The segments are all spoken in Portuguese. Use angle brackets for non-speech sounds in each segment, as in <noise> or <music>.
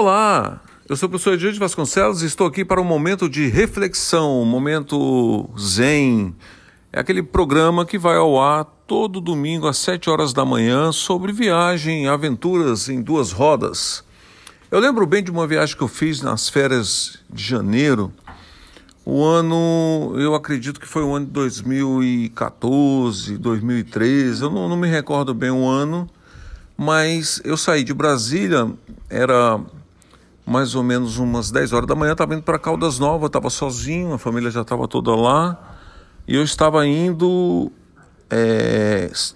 Olá, eu sou o professor Edilde Vasconcelos e estou aqui para um momento de reflexão, um momento zen. É aquele programa que vai ao ar todo domingo às 7 horas da manhã sobre viagem, aventuras em duas rodas. Eu lembro bem de uma viagem que eu fiz nas férias de janeiro. O ano, eu acredito que foi o ano de 2014, 2013, eu não, não me recordo bem o ano mas eu saí de Brasília, era mais ou menos umas 10 horas da manhã, estava indo para Caldas Novas, estava sozinho, a família já estava toda lá, e eu estava indo.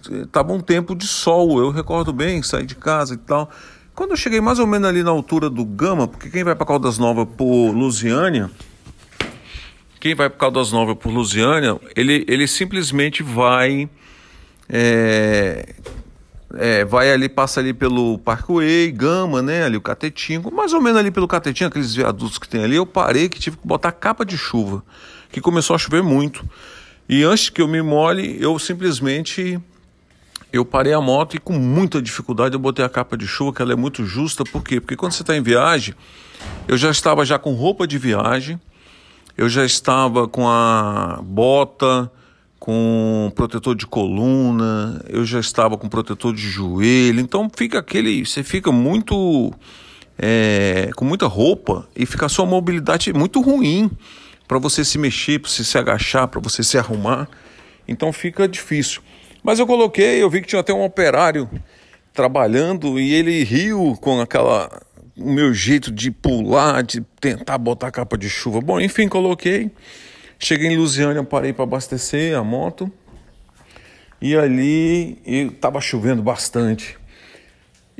Estava é, um tempo de sol, eu recordo bem, saí de casa e tal. Quando eu cheguei mais ou menos ali na altura do Gama, porque quem vai para Caldas Novas por Lusiânia, quem vai para Caldas Novas por Lusiânia, ele, ele simplesmente vai é, é, vai ali, passa ali pelo Parkway, Gama, né? Ali o Catetinho, mais ou menos ali pelo Catetinho, aqueles viadutos que tem ali. Eu parei que tive que botar capa de chuva, que começou a chover muito. E antes que eu me molhe, eu simplesmente eu parei a moto e com muita dificuldade eu botei a capa de chuva, que ela é muito justa. Por quê? Porque quando você está em viagem, eu já estava já com roupa de viagem, eu já estava com a bota com protetor de coluna, eu já estava com protetor de joelho, então fica aquele, você fica muito é, com muita roupa e fica a sua mobilidade muito ruim para você se mexer, para você se agachar, para você se arrumar, então fica difícil. Mas eu coloquei, eu vi que tinha até um operário trabalhando e ele riu com aquela o meu jeito de pular, de tentar botar capa de chuva. Bom, enfim, coloquei. Cheguei em Lusiânia, parei para abastecer a moto. E ali estava chovendo bastante.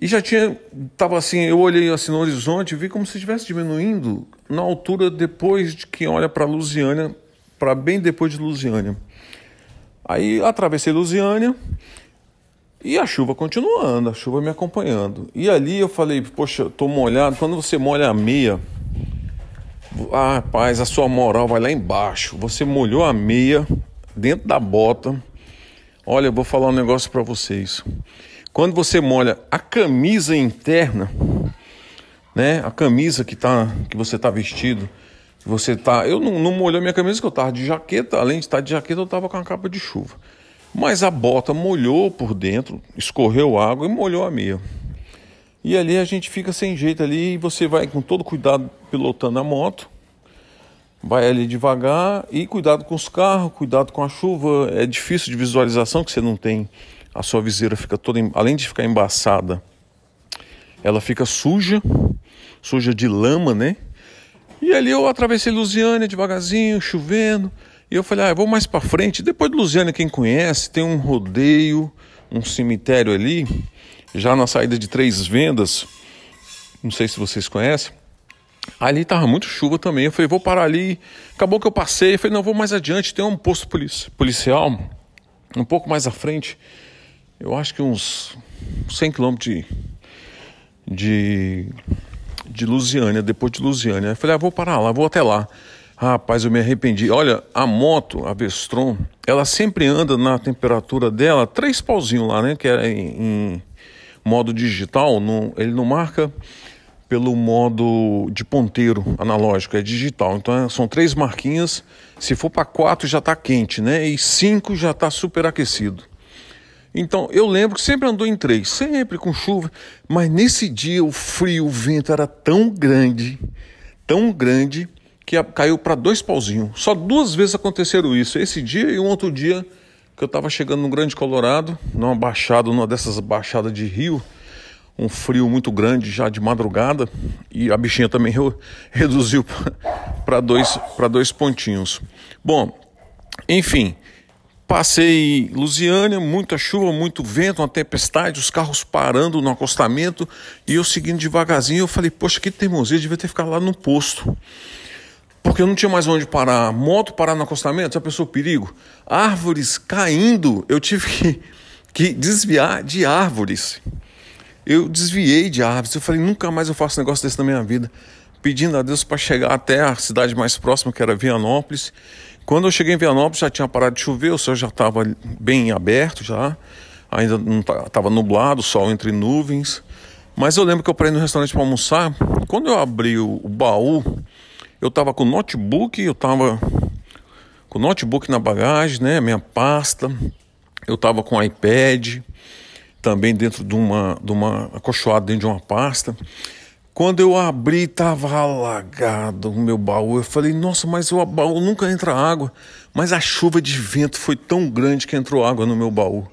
E já tinha, tava assim, eu olhei assim no horizonte, vi como se estivesse diminuindo na altura depois de quem olha para Lusiânia, para bem depois de Lusiânia. Aí atravessei Lusiânia e a chuva continuando, a chuva me acompanhando. E ali eu falei, poxa, tô molhado. Quando você molha a meia, ah, rapaz, a sua moral vai lá embaixo. Você molhou a meia dentro da bota. Olha, eu vou falar um negócio para vocês. Quando você molha a camisa interna, né? A camisa que tá que você tá vestido, você tá, eu não, não molhei minha camisa que eu tava de jaqueta, além de estar de jaqueta, eu tava com a capa de chuva. Mas a bota molhou por dentro, escorreu água e molhou a meia. E ali a gente fica sem jeito ali e você vai com todo cuidado pilotando a moto. Vai ali devagar e cuidado com os carros, cuidado com a chuva. É difícil de visualização que você não tem. A sua viseira fica toda, além de ficar embaçada, ela fica suja, suja de lama, né? E ali eu atravessei Lusiânia devagarzinho, chovendo. E eu falei, ah, eu vou mais para frente. Depois de Lusiânia, quem conhece, tem um rodeio, um cemitério ali já na saída de Três Vendas, não sei se vocês conhecem, ali estava muito chuva também. Eu falei, vou parar ali. Acabou que eu passei. Eu falei, não, vou mais adiante. Tem um posto policial um pouco mais à frente. Eu acho que uns 100 quilômetros de, de, de Lusiânia, depois de Lusiânia. Eu falei, ah, vou parar lá, vou até lá. Rapaz, eu me arrependi. Olha, a moto, a Vestron, ela sempre anda na temperatura dela, três pauzinhos lá, né? Que é em, em modo digital, ele não marca pelo modo de ponteiro analógico, é digital. Então é, são três marquinhas. Se for para quatro já está quente, né? E cinco já está superaquecido. Então eu lembro que sempre andou em três, sempre com chuva, mas nesse dia o frio, o vento era tão grande, tão grande que caiu para dois pauzinhos. Só duas vezes aconteceram isso. Esse dia e um outro dia que eu estava chegando no Grande Colorado, numa baixada, numa dessas baixadas de rio, um frio muito grande já de madrugada e a bichinha também <laughs> reduziu para dois, dois pontinhos. Bom, enfim, passei Lusiânia, muita chuva, muito vento, uma tempestade, os carros parando no acostamento e eu seguindo devagarzinho. Eu falei, poxa, que teimosia, devia ter ficado lá no posto porque eu não tinha mais onde parar. Moto parar no acostamento, já pensou perigo? Árvores caindo, eu tive que, que desviar de árvores. Eu desviei de árvores. Eu falei, nunca mais eu faço negócio desse na minha vida. Pedindo a Deus para chegar até a cidade mais próxima, que era Vianópolis. Quando eu cheguei em Vianópolis, já tinha parado de chover, o céu já estava bem aberto já. Ainda não estava nublado, sol entre nuvens. Mas eu lembro que eu parei no restaurante para almoçar. Quando eu abri o, o baú, eu estava com notebook, eu estava com notebook na bagagem, né? Minha pasta. Eu estava com iPad também dentro de uma, de uma acolchoado dentro de uma pasta. Quando eu abri, estava alagado o meu baú. Eu falei, nossa, mas o baú nunca entra água. Mas a chuva de vento foi tão grande que entrou água no meu baú.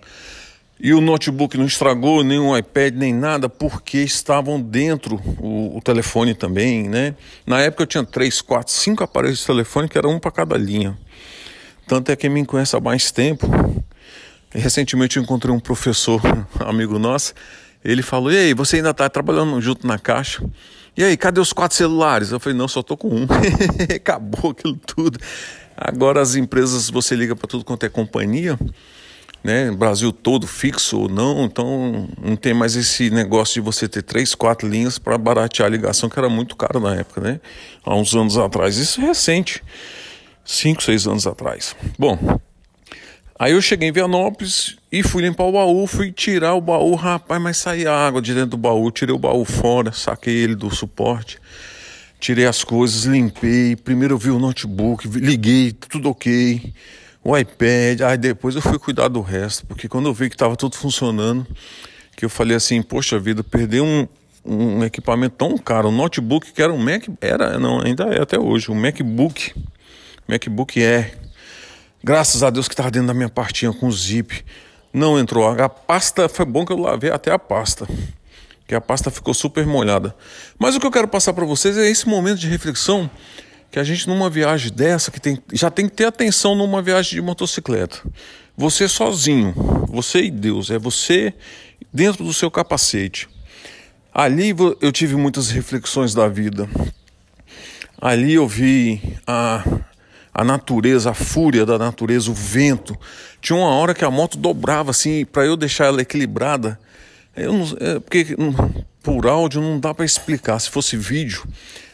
E o notebook não estragou, nem o iPad, nem nada, porque estavam dentro o, o telefone também, né? Na época eu tinha três, quatro, cinco aparelhos de telefone, que era um para cada linha. Tanto é que me conhece há mais tempo. Recentemente eu encontrei um professor, <laughs> amigo nosso, ele falou: E aí, você ainda está trabalhando junto na caixa? E aí, cadê os quatro celulares? Eu falei: Não, só tô com um. <laughs> Acabou aquilo tudo. Agora as empresas, você liga para tudo quanto é companhia, né? Brasil todo, fixo ou não, então não tem mais esse negócio de você ter três, quatro linhas para baratear a ligação, que era muito caro na época, né? Há uns anos atrás. Isso é recente, cinco, seis anos atrás. Bom, Aí eu cheguei em Vianópolis e fui limpar o baú, fui tirar o baú, rapaz, mas saía água de dentro do baú, tirei o baú fora, saquei ele do suporte, tirei as coisas, limpei, primeiro eu vi o notebook, liguei, tudo ok, o iPad, aí depois eu fui cuidar do resto, porque quando eu vi que estava tudo funcionando, que eu falei assim, poxa vida, perder um, um equipamento tão caro, um notebook que era um Mac, era, não, ainda é até hoje, um MacBook, MacBook Air, Graças a Deus que estava dentro da minha pastinha com zip. Não entrou. A pasta, foi bom que eu lavei até a pasta. Que a pasta ficou super molhada. Mas o que eu quero passar para vocês é esse momento de reflexão que a gente numa viagem dessa, que tem, já tem que ter atenção numa viagem de motocicleta. Você sozinho, você e Deus, é você dentro do seu capacete. Ali eu tive muitas reflexões da vida. Ali eu vi a a natureza, a fúria da natureza, o vento. Tinha uma hora que a moto dobrava assim, para eu deixar ela equilibrada. Eu não, é, porque por áudio não dá para explicar, se fosse vídeo.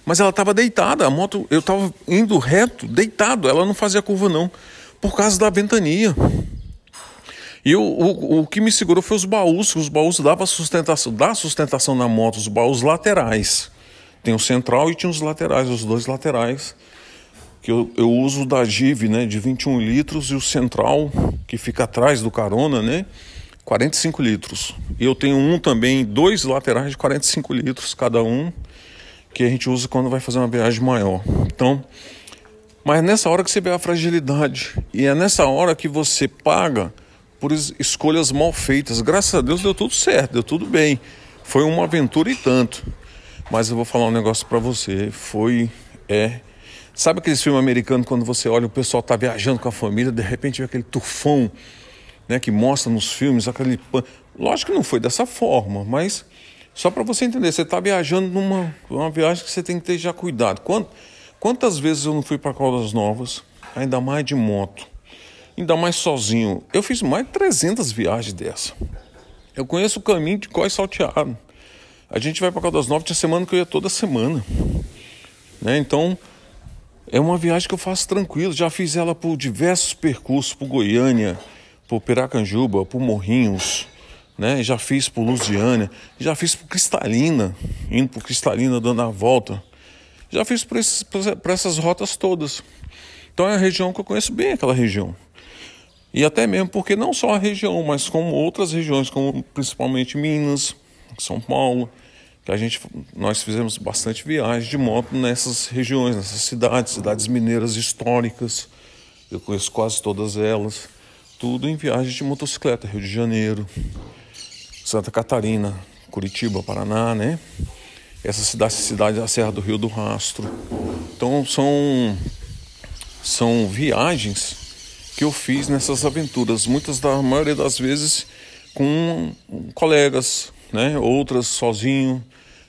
Mas ela estava deitada, a moto, eu estava indo reto, deitado, ela não fazia curva não, por causa da ventania. E o, o, o que me segurou foi os baús, os baús davam sustentação, dá sustentação na moto, os baús laterais. Tem o central e tinha os laterais, os dois laterais que eu, eu uso da Give, né, de 21 litros, e o central, que fica atrás do carona, né, 45 litros. E eu tenho um também, dois laterais de 45 litros cada um, que a gente usa quando vai fazer uma viagem maior. Então, mas nessa hora que você vê a fragilidade, e é nessa hora que você paga por escolhas mal feitas. Graças a Deus deu tudo certo, deu tudo bem. Foi uma aventura e tanto. Mas eu vou falar um negócio para você, foi é Sabe aqueles filmes americanos quando você olha o pessoal tá viajando com a família, de repente vê aquele tufão, né, que mostra nos filmes aquele Lógico que não foi dessa forma, mas só para você entender, você está viajando numa uma viagem que você tem que ter já cuidado. Quant, quantas vezes eu não fui para Caldas Novas, ainda mais de moto, ainda mais sozinho? Eu fiz mais de 300 viagens dessa. Eu conheço o caminho de Coi Salteado. A gente vai para Caldas Novas, tinha semana que eu ia toda semana. Né? Então, é uma viagem que eu faço tranquilo, já fiz ela por diversos percursos, por Goiânia, por Piracanjuba, por Morrinhos, né? Já fiz por Lusiânia, já fiz por Cristalina, indo por Cristalina dando a volta. Já fiz por, esses, por essas rotas todas. Então é a região que eu conheço bem aquela região. E até mesmo porque não só a região, mas como outras regiões, como principalmente Minas, São Paulo, que a gente nós fizemos bastante viagem de moto nessas regiões, nessas cidades, cidades mineiras históricas. Eu conheço quase todas elas. Tudo em viagem de motocicleta, Rio de Janeiro, Santa Catarina, Curitiba, Paraná, né? Essa cidade, cidade da Serra do Rio do Rastro. Então são são viagens que eu fiz nessas aventuras, muitas da maioria das vezes com colegas, né? Outras sozinho,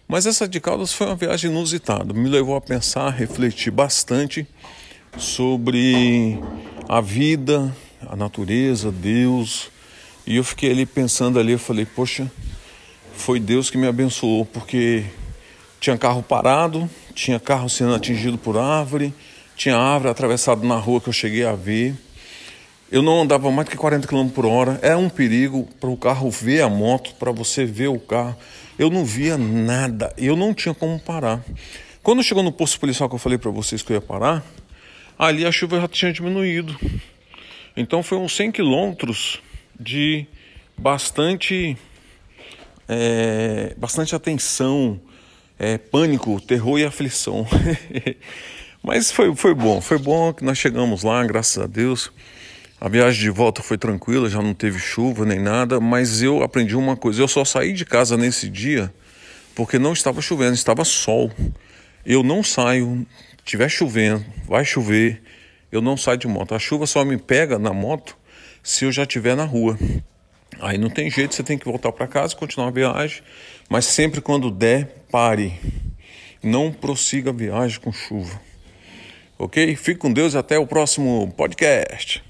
mas essa de Caldas foi uma viagem inusitada, me levou a pensar, refletir bastante sobre a vida, a natureza, Deus. E eu fiquei ali pensando ali, eu falei, poxa, foi Deus que me abençoou, porque tinha carro parado, tinha carro sendo atingido por árvore, tinha árvore atravessada na rua que eu cheguei a ver. Eu não andava mais que 40 km por hora. Era um perigo para o carro ver a moto, para você ver o carro. Eu não via nada. Eu não tinha como parar. Quando chegou no posto policial que eu falei para vocês que eu ia parar, ali a chuva já tinha diminuído. Então foi uns 100 quilômetros de bastante, é, bastante atenção, é, pânico, terror e aflição. <laughs> Mas foi, foi bom, foi bom que nós chegamos lá, graças a Deus. A viagem de volta foi tranquila, já não teve chuva nem nada, mas eu aprendi uma coisa: eu só saí de casa nesse dia porque não estava chovendo, estava sol. Eu não saio, tiver chovendo, vai chover, eu não saio de moto. A chuva só me pega na moto se eu já estiver na rua. Aí não tem jeito, você tem que voltar para casa, continuar a viagem, mas sempre quando der, pare. Não prossiga a viagem com chuva. Ok? Fique com Deus até o próximo podcast.